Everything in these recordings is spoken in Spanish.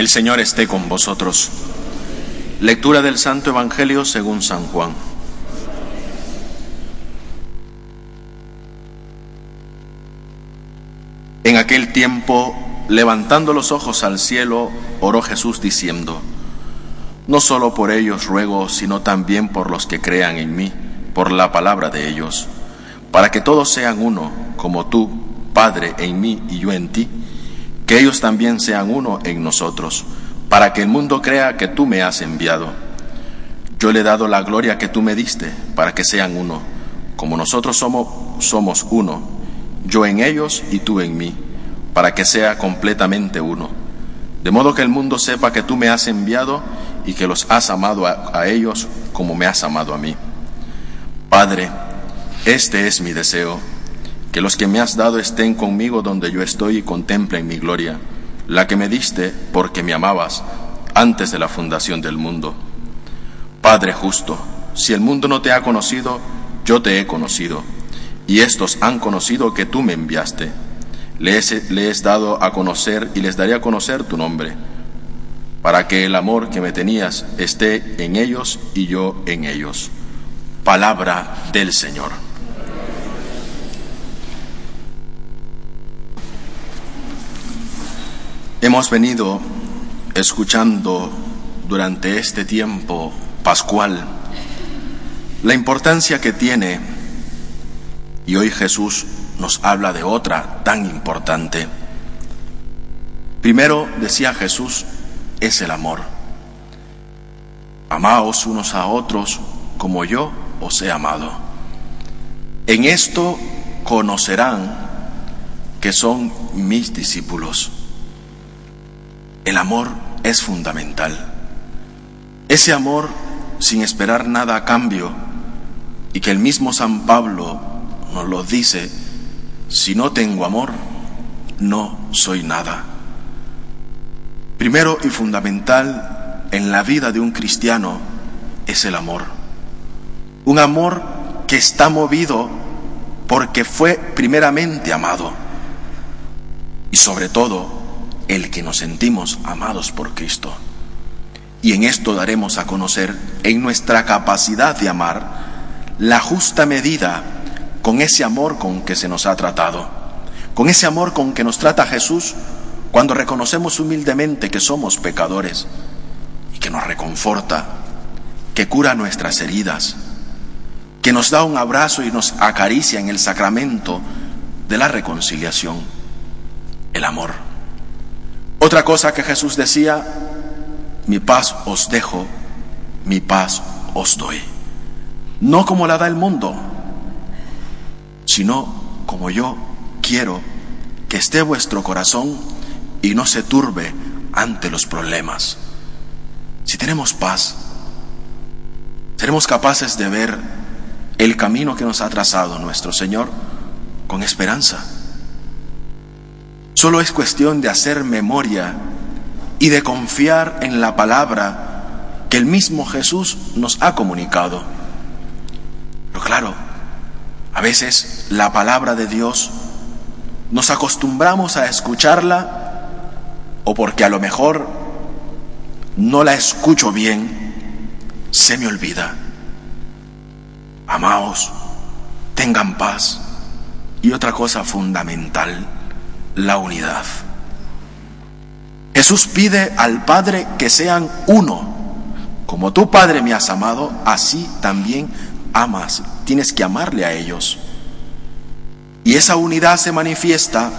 El Señor esté con vosotros. Lectura del Santo Evangelio según San Juan. En aquel tiempo, levantando los ojos al cielo, oró Jesús diciendo, No solo por ellos ruego, sino también por los que crean en mí, por la palabra de ellos, para que todos sean uno, como tú, Padre, en mí y yo en ti, que ellos también sean uno en nosotros, para que el mundo crea que tú me has enviado. Yo le he dado la gloria que tú me diste, para que sean uno, como nosotros somos, somos uno yo en ellos y tú en mí, para que sea completamente uno. De modo que el mundo sepa que tú me has enviado y que los has amado a, ellos como me has amado a mí. Padre, este es mi deseo, que los que me has dado estén conmigo donde yo estoy y contemplen mi gloria, la que me diste porque me amabas antes de la fundación del mundo. Padre justo, si el mundo no te ha conocido, yo te he conocido y estos han conocido que tú me enviaste. Les, he dado a conocer y les daré a conocer tu nombre, para que el amor que me tenías esté en ellos y yo en ellos. Palabra del Señor. Hemos venido escuchando durante este tiempo pascual la importancia que tiene y hoy Jesús nos habla de otra tan importante. Primero, decía Jesús, es el amor. Amaos unos a otros como yo os he amado. En esto conocerán que son mis discípulos. El amor es fundamental. Ese amor sin esperar nada a cambio y que el mismo San Pablo nos lo dice, si no tengo amor, no soy nada. Primero y fundamental en la vida de un cristiano es el amor. Un amor que está movido porque fue primeramente amado. Y sobre todo, el que nos sentimos amados por Cristo. Y en esto daremos a conocer en nuestra capacidad de amar la justa medida con ese amor con que se nos ha tratado, con ese amor con que nos trata Jesús cuando reconocemos humildemente que somos pecadores y que nos reconforta, que cura nuestras heridas, que nos da un abrazo y nos acaricia en el sacramento de la reconciliación, el amor. Otra cosa que Jesús decía, mi paz os dejo, mi paz os doy. No como la da el mundo, sino como yo quiero que esté vuestro corazón y no se turbe ante los problemas. Si tenemos paz, seremos capaces de ver el camino que nos ha trazado nuestro Señor con esperanza. Solo es cuestión de hacer memoria y de confiar en la palabra que el mismo Jesús nos ha comunicado. Pero claro, a veces la palabra de Dios nos acostumbramos a escucharla o porque a lo mejor no la escucho bien, se me olvida. Amaos, tengan paz y otra cosa fundamental, la unidad. Jesús pide al Padre que sean uno. Como tu Padre me has amado, así también amas, tienes que amarle a ellos. Y esa unidad se manifiesta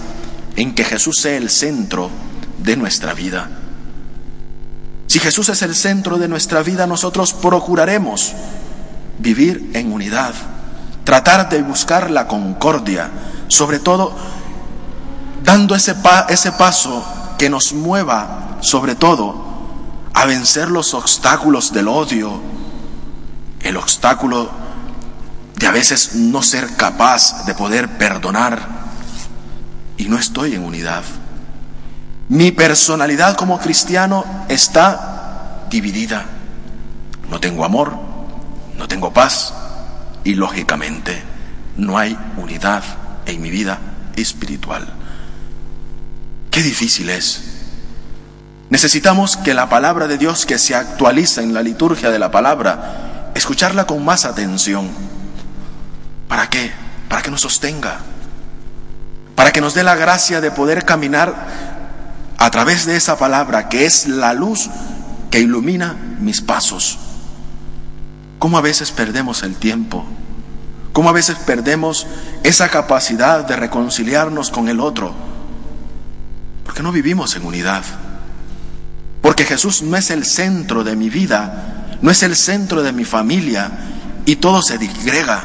en que Jesús sea el centro de nuestra vida. Si Jesús es el centro de nuestra vida, nosotros procuraremos vivir en unidad, tratar de buscar la concordia, sobre todo dando ese, ese paso que nos mueva, sobre todo, a vencer los obstáculos del odio, el obstáculo de a veces no ser capaz de poder perdonar y no estoy en unidad. Mi personalidad como cristiano está dividida. No tengo amor, no tengo paz y lógicamente no hay unidad en mi vida espiritual. Qué difícil es Necesitamos que la palabra de Dios que se actualiza en la liturgia de la palabra, escucharla con más atención. ¿Para qué? Para que nos sostenga, para que nos dé la gracia de poder caminar a través de esa palabra que es la luz que ilumina mis pasos. ¿Cómo a veces perdemos el tiempo? ¿Cómo a veces perdemos esa capacidad de reconciliarnos con el otro? Porque no vivimos en unidad. Porque Jesús no es el centro de mi vida, no es el centro de mi familia y todo se digrega.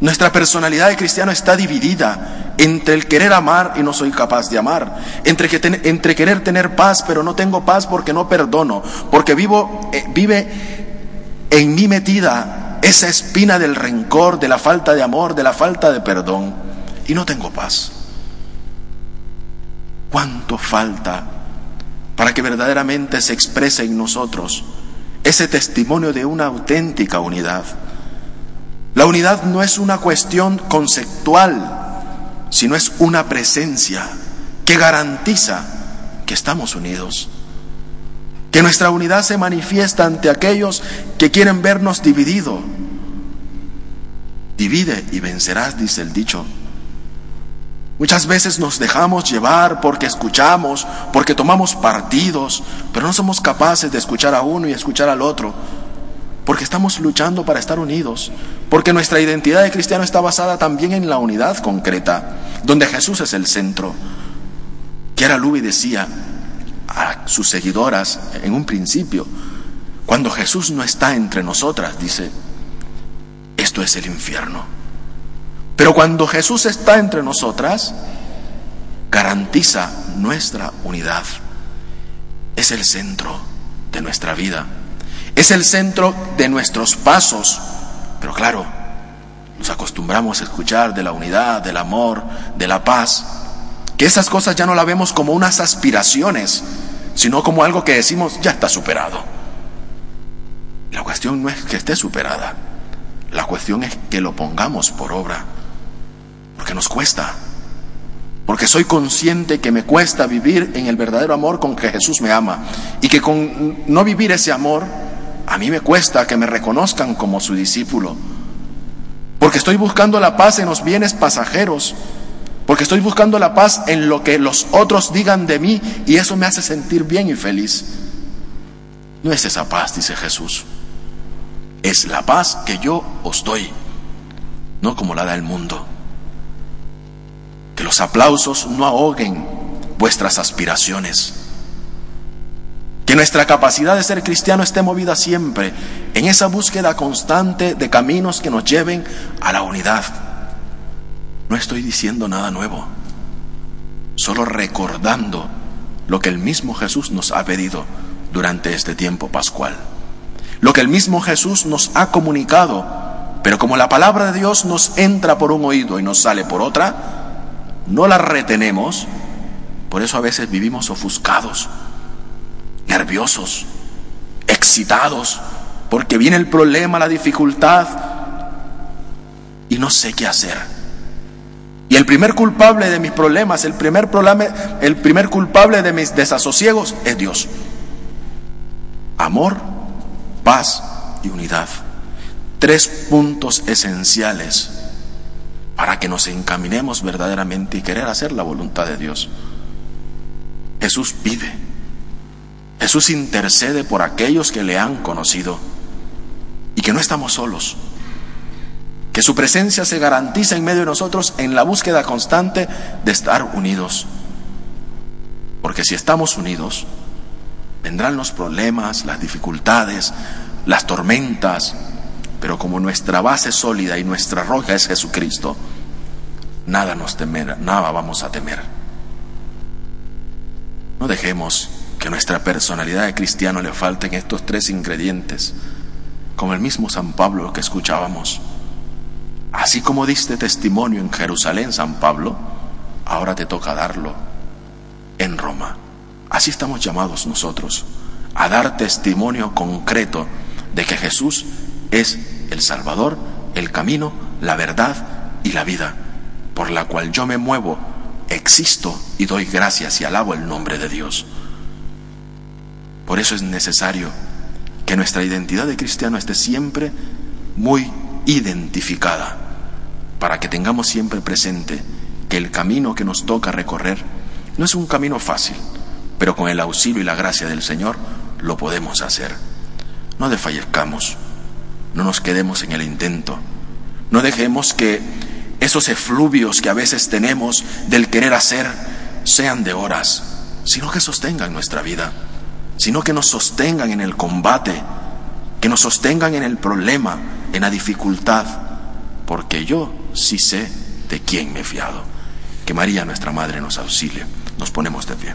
Nuestra personalidad de cristiano está dividida entre el querer amar y no soy capaz de amar, entre, que entre querer tener paz pero no tengo paz porque no perdono, porque vivo, eh, vive en mí metida esa espina del rencor, de la falta de amor, de la falta de perdón y no tengo paz. ¿Cuánto falta para que verdaderamente se exprese en nosotros ese testimonio de una auténtica unidad. La unidad no es una cuestión conceptual, sino es una presencia que garantiza que estamos unidos. Que nuestra unidad se manifiesta ante aquellos que quieren vernos dividido. Divide y vencerás, dice el dicho. Muchas veces nos dejamos llevar porque escuchamos, porque tomamos partidos, pero no somos capaces de escuchar a uno y escuchar al otro, porque estamos luchando para estar unidos, porque nuestra identidad de cristiano está basada también en la unidad concreta, donde Jesús es el centro. Kiara Luby decía a sus seguidoras en un principio, cuando Jesús no está entre nosotras, dice, esto es el infierno. Pero cuando Jesús está entre nosotras, garantiza nuestra unidad. Es el centro de nuestra vida. Es el centro de nuestros pasos. Pero claro, nos acostumbramos a escuchar de la unidad, del amor, de la paz, que esas cosas ya no la vemos como unas aspiraciones, sino como algo que decimos ya está superado. La cuestión no es que esté superada, la cuestión es que lo pongamos por obra. Nos cuesta. Porque soy consciente que me cuesta vivir en el verdadero amor con que Jesús me ama. Y que con no vivir ese amor, a mí me cuesta que me reconozcan como su discípulo. Porque estoy buscando la paz en los bienes pasajeros. Porque estoy buscando la paz en lo que los otros digan de mí y eso me hace sentir bien y feliz. No es esa paz, dice Jesús. Es la paz que yo os doy, no como la da el mundo. Los aplausos no ahoguen vuestras aspiraciones. Que nuestra capacidad de ser cristiano esté movida siempre en esa búsqueda constante de caminos que nos lleven a la unidad. No estoy diciendo nada nuevo, solo recordando lo que el mismo Jesús nos ha pedido durante este tiempo pascual. Lo que el mismo Jesús nos ha comunicado, pero como la palabra de Dios nos entra por un oído y nos sale por otra, no la retenemos, por eso a veces vivimos ofuscados, nerviosos, excitados, porque viene el problema, la dificultad, y no sé qué hacer. Y el primer culpable de mis problemas, el primer, problema, el primer culpable de mis desasosiegos es Dios. Amor, paz y unidad. Tres puntos esenciales para que nos encaminemos verdaderamente y querer hacer la voluntad de Dios. Jesús vive. Jesús intercede por aquellos que le han conocido y que no estamos solos. Que su presencia se garantiza en medio de nosotros en la búsqueda constante de estar unidos. Porque si estamos unidos, vendrán los problemas, las dificultades, las tormentas, pero como nuestra base sólida y nuestra roca es Jesucristo, nada nos temer, nada vamos a temer. No dejemos que nuestra personalidad de cristiano le falten estos tres ingredientes, como el mismo San Pablo que escuchábamos. Así como diste testimonio en Jerusalén, San Pablo, ahora te toca darlo en Roma. Así estamos llamados nosotros, a dar testimonio concreto de que Jesús es el Salvador, el camino, la verdad y la vida, por la cual yo me muevo, existo y doy gracias y alabo el nombre de Dios. Por eso es necesario que nuestra identidad de cristiano esté siempre muy identificada, para que tengamos siempre presente que el camino que nos toca recorrer no es un camino fácil, pero con el auxilio y la gracia del Señor lo podemos hacer. No desfallezcamos, no nos quedemos en el intento, no dejemos que esos efluvios que a veces tenemos del querer hacer sean de horas, sino que sostengan nuestra vida, sino que nos sostengan en el combate, que nos sostengan en el problema, en la dificultad, porque yo sí sé de quién me he fiado. Que María, nuestra Madre, nos auxilie. Nos ponemos de pie.